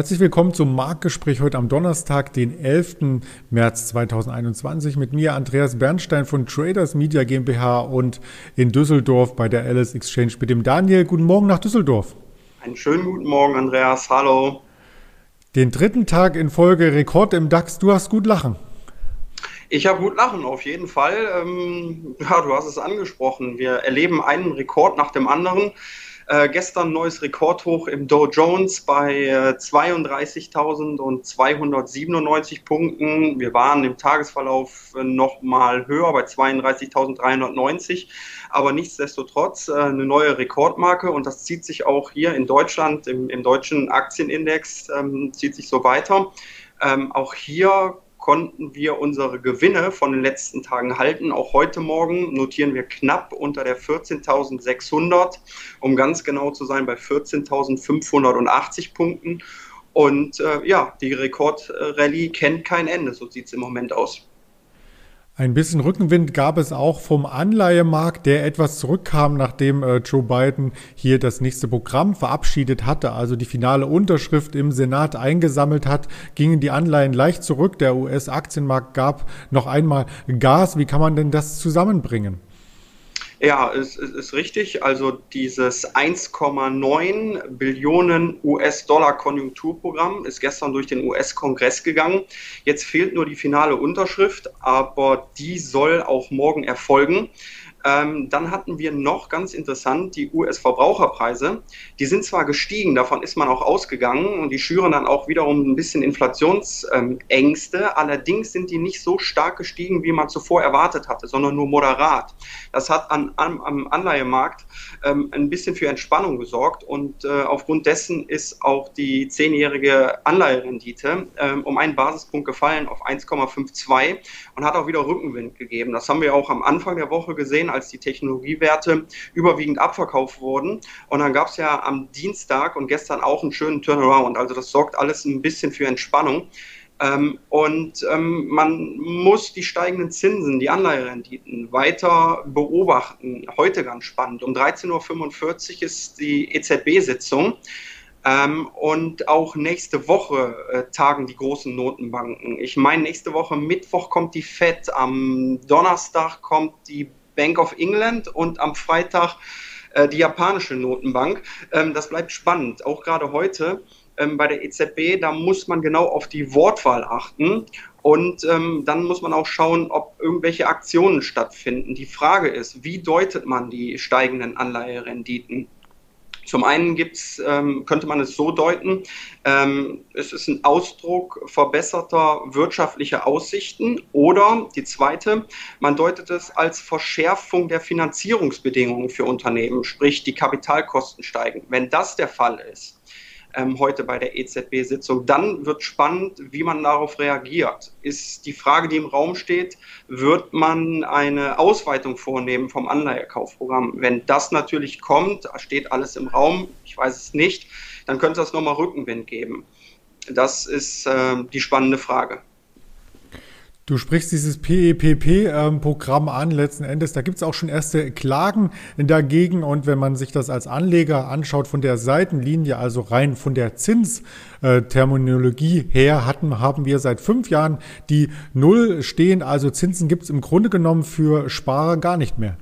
Herzlich willkommen zum Marktgespräch heute am Donnerstag, den 11. März 2021 mit mir Andreas Bernstein von Traders Media GmbH und in Düsseldorf bei der Alice Exchange mit dem Daniel. Guten Morgen nach Düsseldorf. Einen schönen guten Morgen, Andreas. Hallo. Den dritten Tag in Folge Rekord im DAX. Du hast gut lachen. Ich habe gut lachen, auf jeden Fall. Ähm, ja, du hast es angesprochen. Wir erleben einen Rekord nach dem anderen. Äh, gestern neues Rekordhoch im Dow Jones bei äh, 32.297 Punkten. Wir waren im Tagesverlauf äh, noch mal höher bei 32.390, aber nichtsdestotrotz äh, eine neue Rekordmarke und das zieht sich auch hier in Deutschland im, im deutschen Aktienindex ähm, zieht sich so weiter. Ähm, auch hier konnten wir unsere Gewinne von den letzten Tagen halten. Auch heute Morgen notieren wir knapp unter der 14.600, um ganz genau zu sein, bei 14.580 Punkten. Und äh, ja, die Rekordrallye kennt kein Ende, so sieht es im Moment aus. Ein bisschen Rückenwind gab es auch vom Anleihemarkt, der etwas zurückkam, nachdem äh, Joe Biden hier das nächste Programm verabschiedet hatte, also die finale Unterschrift im Senat eingesammelt hat, gingen die Anleihen leicht zurück. Der US-Aktienmarkt gab noch einmal Gas. Wie kann man denn das zusammenbringen? Ja, es, es ist richtig. Also dieses 1,9 Billionen US-Dollar Konjunkturprogramm ist gestern durch den US-Kongress gegangen. Jetzt fehlt nur die finale Unterschrift, aber die soll auch morgen erfolgen. Ähm, dann hatten wir noch ganz interessant die US-Verbraucherpreise. Die sind zwar gestiegen, davon ist man auch ausgegangen und die schüren dann auch wiederum ein bisschen Inflationsängste. Allerdings sind die nicht so stark gestiegen, wie man zuvor erwartet hatte, sondern nur moderat. Das hat an, am, am Anleihemarkt ähm, ein bisschen für Entspannung gesorgt und äh, aufgrund dessen ist auch die zehnjährige Anleiherendite ähm, um einen Basispunkt gefallen auf 1,52 und hat auch wieder Rückenwind gegeben. Das haben wir auch am Anfang der Woche gesehen als die Technologiewerte überwiegend abverkauft wurden. Und dann gab es ja am Dienstag und gestern auch einen schönen Turnaround. Also das sorgt alles ein bisschen für Entspannung. Ähm, und ähm, man muss die steigenden Zinsen, die Anleiherenditen weiter beobachten. Heute ganz spannend. Um 13.45 Uhr ist die EZB-Sitzung. Ähm, und auch nächste Woche äh, tagen die großen Notenbanken. Ich meine, nächste Woche Mittwoch kommt die FED, am Donnerstag kommt die Bank of England und am Freitag äh, die japanische Notenbank. Ähm, das bleibt spannend, auch gerade heute ähm, bei der EZB, da muss man genau auf die Wortwahl achten. Und ähm, dann muss man auch schauen, ob irgendwelche Aktionen stattfinden. Die Frage ist, wie deutet man die steigenden Anleiherenditen? Zum einen gibt's, ähm, könnte man es so deuten, ähm, es ist ein Ausdruck verbesserter wirtschaftlicher Aussichten oder die zweite, man deutet es als Verschärfung der Finanzierungsbedingungen für Unternehmen, sprich die Kapitalkosten steigen. Wenn das der Fall ist, ähm, heute bei der EZB-Sitzung. Dann wird spannend, wie man darauf reagiert. Ist die Frage, die im Raum steht, wird man eine Ausweitung vornehmen vom Anleihekaufprogramm? Wenn das natürlich kommt, steht alles im Raum, ich weiß es nicht, dann könnte das nochmal Rückenwind geben. Das ist äh, die spannende Frage. Du sprichst dieses PEPP-Programm ähm, an, letzten Endes. Da gibt es auch schon erste Klagen dagegen. Und wenn man sich das als Anleger anschaut von der Seitenlinie, also rein von der Zinsterminologie her, hatten, haben wir seit fünf Jahren die Null stehen. Also Zinsen gibt es im Grunde genommen für Sparer gar nicht mehr.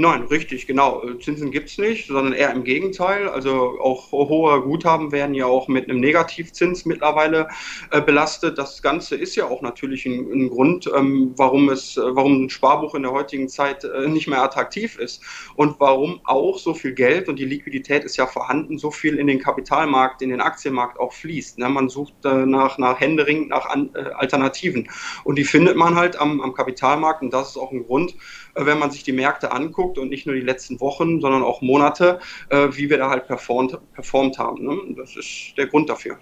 Nein, richtig, genau. Zinsen gibt es nicht, sondern eher im Gegenteil. Also auch hohe Guthaben werden ja auch mit einem Negativzins mittlerweile äh, belastet. Das Ganze ist ja auch natürlich ein, ein Grund, ähm, warum es, äh, warum ein Sparbuch in der heutigen Zeit äh, nicht mehr attraktiv ist und warum auch so viel Geld und die Liquidität ist ja vorhanden, so viel in den Kapitalmarkt, in den Aktienmarkt auch fließt. Ne? Man sucht äh, nach, Händering, nach An äh, Alternativen und die findet man halt am, am Kapitalmarkt und das ist auch ein Grund, äh, wenn man sich die Märkte anguckt und nicht nur die letzten Wochen, sondern auch Monate, äh, wie wir da halt performt, performt haben. Ne? Das ist der Grund dafür.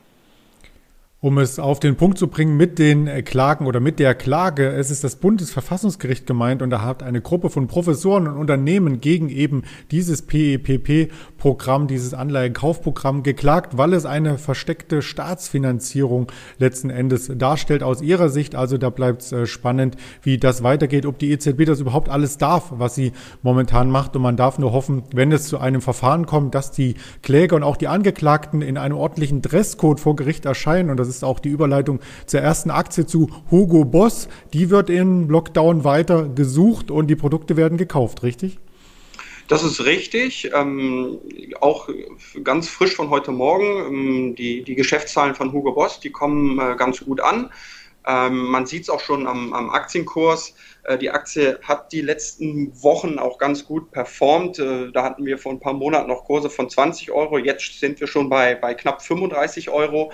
Um es auf den Punkt zu bringen mit den äh, Klagen oder mit der Klage, es ist das Bundesverfassungsgericht gemeint und da hat eine Gruppe von Professoren und Unternehmen gegen eben dieses PEPP-Programm, dieses Anleihenkaufprogramm geklagt, weil es eine versteckte Staatsfinanzierung letzten Endes darstellt aus ihrer Sicht. Also da bleibt es äh, spannend, wie das weitergeht, ob die EZB das überhaupt alles darf, was sie momentan macht. Und man darf nur hoffen, wenn es zu einem Verfahren kommt, dass die Kläger und auch die Angeklagten in einem ordentlichen Dresscode vor Gericht erscheinen und das ist auch die Überleitung zur ersten Aktie zu Hugo Boss. Die wird im Lockdown weiter gesucht und die Produkte werden gekauft, richtig? Das ist richtig. Ähm, auch ganz frisch von heute Morgen. Ähm, die, die Geschäftszahlen von Hugo Boss, die kommen äh, ganz gut an. Ähm, man sieht es auch schon am, am Aktienkurs. Äh, die Aktie hat die letzten Wochen auch ganz gut performt. Äh, da hatten wir vor ein paar Monaten noch Kurse von 20 Euro. Jetzt sind wir schon bei, bei knapp 35 Euro.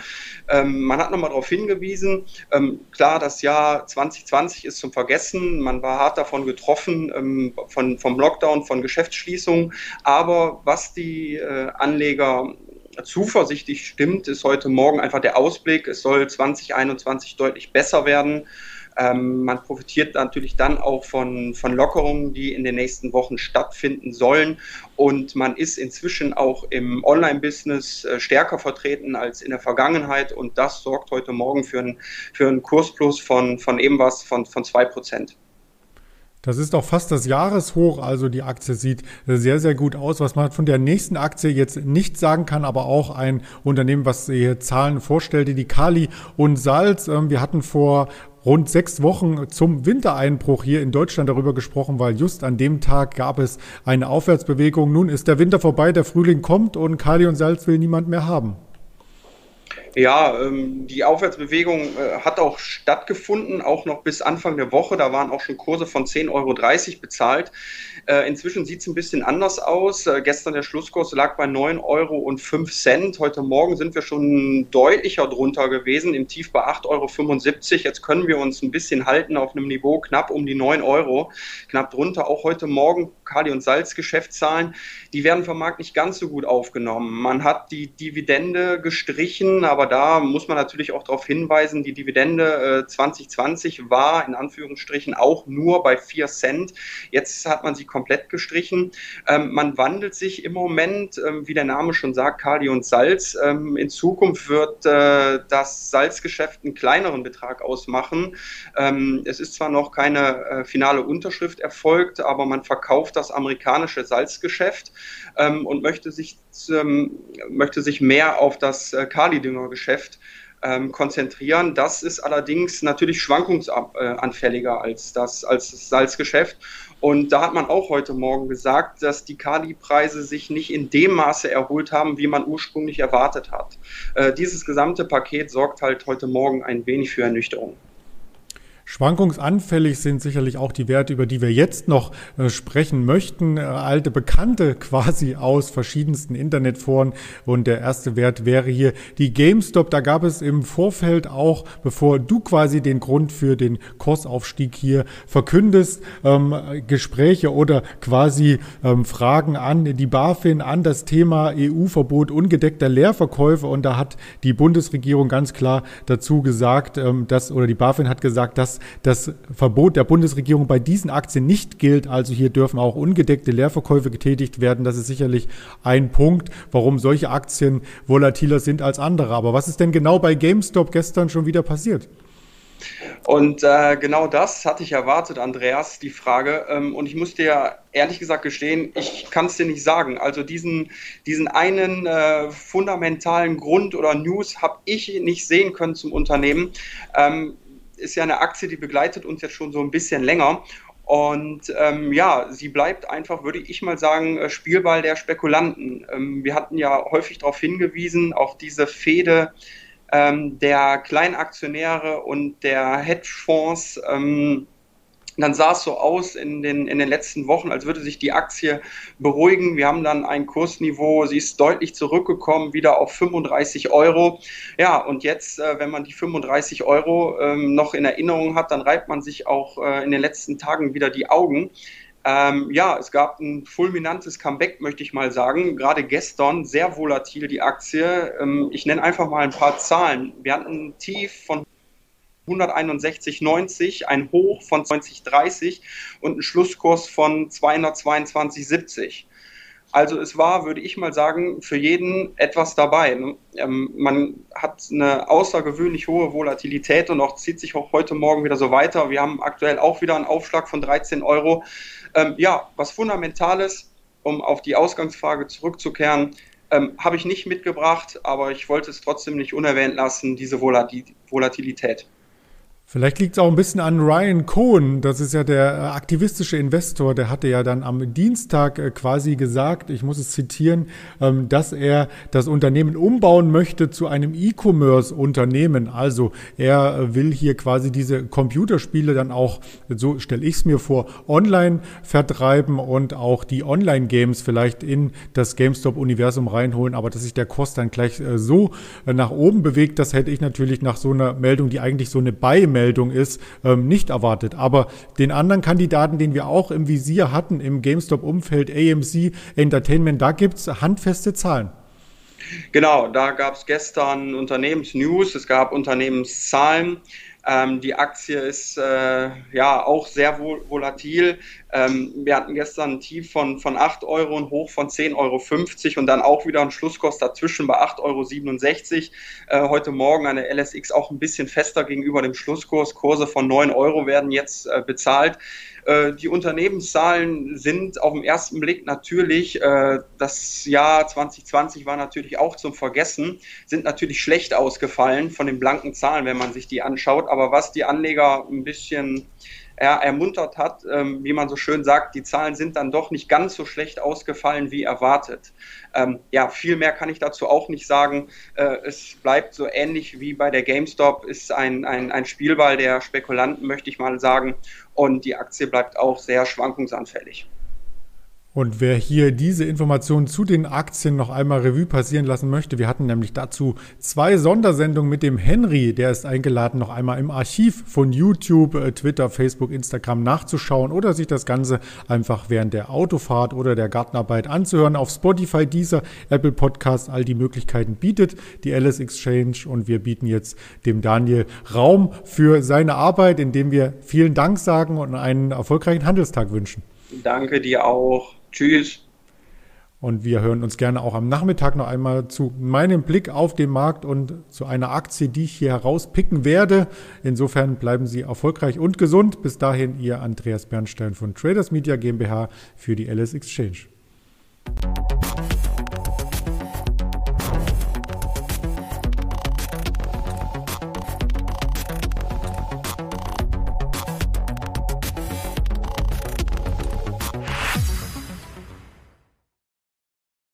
Ähm, man hat nochmal darauf hingewiesen, ähm, klar, das Jahr 2020 ist zum Vergessen. Man war hart davon getroffen, ähm, von, vom Lockdown, von Geschäftsschließungen. Aber was die äh, Anleger zuversichtlich stimmt, ist heute Morgen einfach der Ausblick. Es soll 2021 deutlich besser werden. Ähm, man profitiert natürlich dann auch von, von Lockerungen, die in den nächsten Wochen stattfinden sollen. Und man ist inzwischen auch im Online-Business äh, stärker vertreten als in der Vergangenheit. Und das sorgt heute Morgen für einen, für Kursplus von, von eben was von, von 2%. Das ist auch fast das Jahreshoch, also die Aktie sieht sehr, sehr gut aus. Was man von der nächsten Aktie jetzt nicht sagen kann, aber auch ein Unternehmen, was hier Zahlen vorstellte, die Kali und Salz. Ähm, wir hatten vor rund sechs Wochen zum Wintereinbruch hier in Deutschland darüber gesprochen, weil just an dem Tag gab es eine Aufwärtsbewegung. Nun ist der Winter vorbei, der Frühling kommt und Kali und Salz will niemand mehr haben. Ja, ähm, die Aufwärtsbewegung äh, hat auch stattgefunden, auch noch bis Anfang der Woche. Da waren auch schon Kurse von 10,30 Euro bezahlt. Äh, inzwischen sieht es ein bisschen anders aus. Äh, gestern der Schlusskurs lag bei 9,05 Euro. Heute Morgen sind wir schon deutlicher drunter gewesen, im Tief bei 8,75 Euro. Jetzt können wir uns ein bisschen halten auf einem Niveau knapp um die 9 Euro. Knapp drunter auch heute Morgen Kali- und Salz-Geschäftszahlen. Die werden vom Markt nicht ganz so gut aufgenommen. Man hat die Dividende gestrichen, aber aber da muss man natürlich auch darauf hinweisen, die Dividende äh, 2020 war in Anführungsstrichen auch nur bei 4 Cent. Jetzt hat man sie komplett gestrichen. Ähm, man wandelt sich im Moment, ähm, wie der Name schon sagt, Kali und Salz. Ähm, in Zukunft wird äh, das Salzgeschäft einen kleineren Betrag ausmachen. Ähm, es ist zwar noch keine äh, finale Unterschrift erfolgt, aber man verkauft das amerikanische Salzgeschäft ähm, und möchte sich, ähm, möchte sich mehr auf das äh, Kali-Dünger-Geschäft ähm, konzentrieren. Das ist allerdings natürlich schwankungsanfälliger als das, als das Salzgeschäft. Und da hat man auch heute Morgen gesagt, dass die Kali-Preise sich nicht in dem Maße erholt haben, wie man ursprünglich erwartet hat. Äh, dieses gesamte Paket sorgt halt heute Morgen ein wenig für Ernüchterung. Schwankungsanfällig sind sicherlich auch die Werte, über die wir jetzt noch äh, sprechen möchten. Äh, alte Bekannte quasi aus verschiedensten Internetforen. Und der erste Wert wäre hier die GameStop. Da gab es im Vorfeld auch, bevor du quasi den Grund für den Kursaufstieg hier verkündest, ähm, Gespräche oder quasi ähm, Fragen an die BaFin, an das Thema EU-Verbot ungedeckter Leerverkäufe. Und da hat die Bundesregierung ganz klar dazu gesagt, ähm, dass, oder die BaFin hat gesagt, dass das Verbot der Bundesregierung bei diesen Aktien nicht gilt. Also hier dürfen auch ungedeckte Leerverkäufe getätigt werden. Das ist sicherlich ein Punkt, warum solche Aktien volatiler sind als andere. Aber was ist denn genau bei GameStop gestern schon wieder passiert? Und äh, genau das hatte ich erwartet, Andreas, die Frage. Ähm, und ich muss dir ehrlich gesagt gestehen, ich kann es dir nicht sagen. Also diesen, diesen einen äh, fundamentalen Grund oder News habe ich nicht sehen können zum Unternehmen. Ähm, ist ja eine Aktie, die begleitet uns jetzt schon so ein bisschen länger. Und ähm, ja, sie bleibt einfach, würde ich mal sagen, äh, Spielball der Spekulanten. Ähm, wir hatten ja häufig darauf hingewiesen, auch diese Fehde ähm, der Kleinaktionäre und der Hedgefonds. Dann sah es so aus in den, in den letzten Wochen, als würde sich die Aktie beruhigen. Wir haben dann ein Kursniveau, sie ist deutlich zurückgekommen, wieder auf 35 Euro. Ja, und jetzt, äh, wenn man die 35 Euro ähm, noch in Erinnerung hat, dann reibt man sich auch äh, in den letzten Tagen wieder die Augen. Ähm, ja, es gab ein fulminantes Comeback, möchte ich mal sagen. Gerade gestern sehr volatil die Aktie. Ähm, ich nenne einfach mal ein paar Zahlen. Wir hatten ein Tief von 161,90, ein Hoch von 20,30 und einen Schlusskurs von 222,70. Also es war, würde ich mal sagen, für jeden etwas dabei. Ne? Ähm, man hat eine außergewöhnlich hohe Volatilität und auch zieht sich auch heute Morgen wieder so weiter. Wir haben aktuell auch wieder einen Aufschlag von 13 Euro. Ähm, ja, was Fundamentales, um auf die Ausgangsfrage zurückzukehren, ähm, habe ich nicht mitgebracht, aber ich wollte es trotzdem nicht unerwähnt lassen, diese Volatilität. Vielleicht liegt es auch ein bisschen an Ryan Cohen, das ist ja der äh, aktivistische Investor, der hatte ja dann am Dienstag äh, quasi gesagt, ich muss es zitieren, ähm, dass er das Unternehmen umbauen möchte zu einem E-Commerce-Unternehmen. Also er äh, will hier quasi diese Computerspiele dann auch, so stelle ich es mir vor, online vertreiben und auch die Online-Games vielleicht in das GameStop-Universum reinholen, aber dass sich der Kurs dann gleich so nach oben bewegt, das hätte ich natürlich nach so einer Meldung, die eigentlich so eine Beimeldung Meldung ist, ähm, nicht erwartet. Aber den anderen Kandidaten, den wir auch im Visier hatten, im GameStop-Umfeld, AMC Entertainment, da gibt es handfeste Zahlen. Genau, da gab es gestern Unternehmensnews, es gab Unternehmenszahlen. Ähm, die Aktie ist äh, ja auch sehr vol volatil. Ähm, wir hatten gestern ein Tief von, von 8 Euro und Hoch von 10,50 Euro und dann auch wieder ein Schlusskurs dazwischen bei 8,67 Euro. Äh, heute Morgen eine LSX auch ein bisschen fester gegenüber dem Schlusskurs. Kurse von 9 Euro werden jetzt äh, bezahlt. Äh, die Unternehmenszahlen sind auf den ersten Blick natürlich, äh, das Jahr 2020 war natürlich auch zum Vergessen, sind natürlich schlecht ausgefallen von den blanken Zahlen, wenn man sich die anschaut. Aber was die Anleger ein bisschen ja, ermuntert hat, ähm, wie man so schön sagt, die Zahlen sind dann doch nicht ganz so schlecht ausgefallen wie erwartet. Ähm, ja, viel mehr kann ich dazu auch nicht sagen. Äh, es bleibt so ähnlich wie bei der GameStop, ist ein, ein, ein Spielball der Spekulanten, möchte ich mal sagen. Und die Aktie bleibt auch sehr schwankungsanfällig. Und wer hier diese Informationen zu den Aktien noch einmal Revue passieren lassen möchte, wir hatten nämlich dazu zwei Sondersendungen mit dem Henry, der ist eingeladen, noch einmal im Archiv von YouTube, äh, Twitter, Facebook, Instagram nachzuschauen oder sich das Ganze einfach während der Autofahrt oder der Gartenarbeit anzuhören. Auf Spotify, dieser Apple Podcast, all die Möglichkeiten bietet die Alice Exchange und wir bieten jetzt dem Daniel Raum für seine Arbeit, indem wir vielen Dank sagen und einen erfolgreichen Handelstag wünschen. Danke dir auch. Tschüss. Und wir hören uns gerne auch am Nachmittag noch einmal zu meinem Blick auf den Markt und zu einer Aktie, die ich hier herauspicken werde. Insofern bleiben Sie erfolgreich und gesund. Bis dahin, Ihr Andreas Bernstein von Traders Media GmbH für die LS Exchange.